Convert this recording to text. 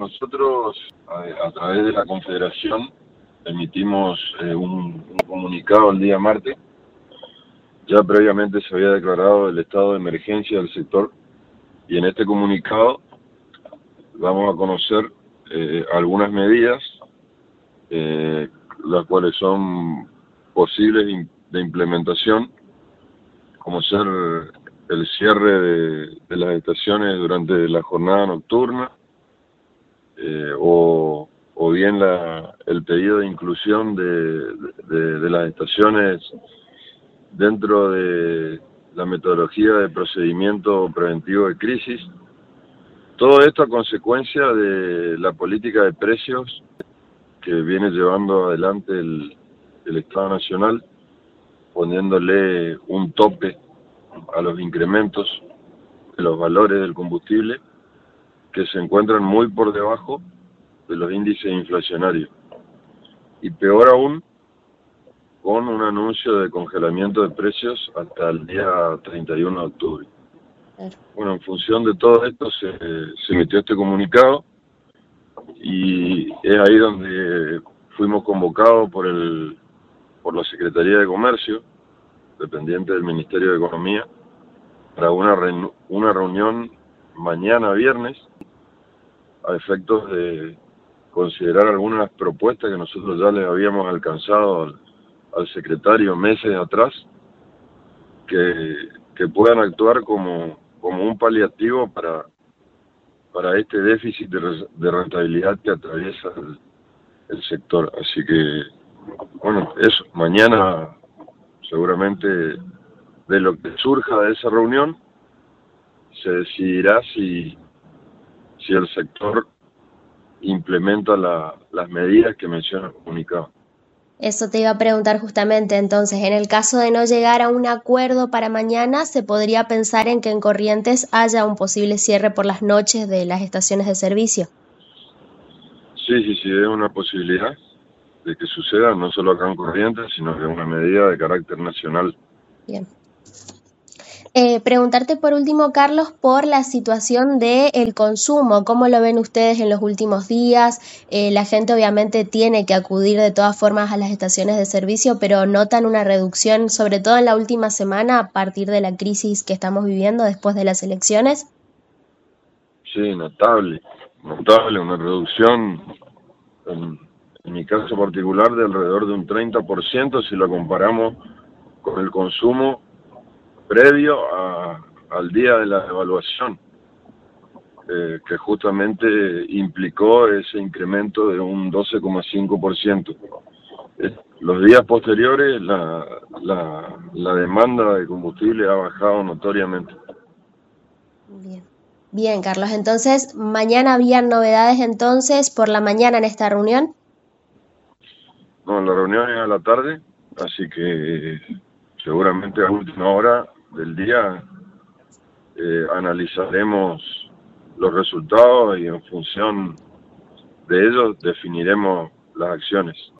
Nosotros, a, través de la Confederación, emitimos eh, un, comunicado el día martes. Ya previamente se había declarado el estado de emergencia del sector y en este comunicado vamos a conocer eh, algunas medidas, eh, las cuales son posibles de implementación, como ser el cierre de las estaciones durante la jornada nocturna, eh, o, bien la, el pedido de inclusión de, las estaciones dentro de la metodología de procedimiento preventivo de crisis. Todo esto a consecuencia de la política de precios que viene llevando adelante el, el Estado Nacional, poniéndole un tope a los incrementos de los valores del combustible que se encuentran muy por debajo de los índices inflacionarios. Y peor aún, con un anuncio de congelamiento de precios hasta el día 31 de octubre. Bueno, en función de todo esto se, se emitió este comunicado y es ahí donde fuimos convocados por el por la Secretaría de Comercio, dependiente del Ministerio de Economía, para una, una reunión mañana viernes a efectos de considerar algunas propuestas que nosotros ya les habíamos alcanzado al, secretario meses atrás, que, que puedan actuar como, como un paliativo para, para este déficit de, rentabilidad que atraviesa el, el sector. Así que, bueno, eso, mañana seguramente de lo que surja de esa reunión, se decidirá si, si el sector implementa las medidas que menciona el comunicado. Eso te iba a preguntar justamente entonces, en el caso de no llegar a un acuerdo para mañana, ¿se podría pensar en que en Corrientes haya un posible cierre por las noches de las estaciones de servicio? Sí, sí, sí, es una posibilidad de que suceda, no solo acá en Corrientes, sino que es una medida de carácter nacional. Bien. Eh, preguntarte por último, Carlos, por la situación del consumo. ¿Cómo lo ven ustedes en los últimos días? Eh, la gente obviamente tiene que acudir de todas formas a las estaciones de servicio, pero notan una reducción, sobre todo en la última semana, a partir de la crisis que estamos viviendo después de las elecciones. Sí, notable, notable, una reducción, en, en mi caso particular, de alrededor de un 30% si lo comparamos con el consumo previo al día de la evaluación, eh, que justamente implicó ese incremento de un 12,5%. Eh, los días posteriores la, la, demanda de combustible ha bajado notoriamente. Bien. Bien, Carlos. Entonces, mañana habían novedades entonces por la mañana en esta reunión. No, la reunión es a la tarde, así que seguramente a última hora del día eh, analizaremos los resultados y en función de ellos definiremos las acciones.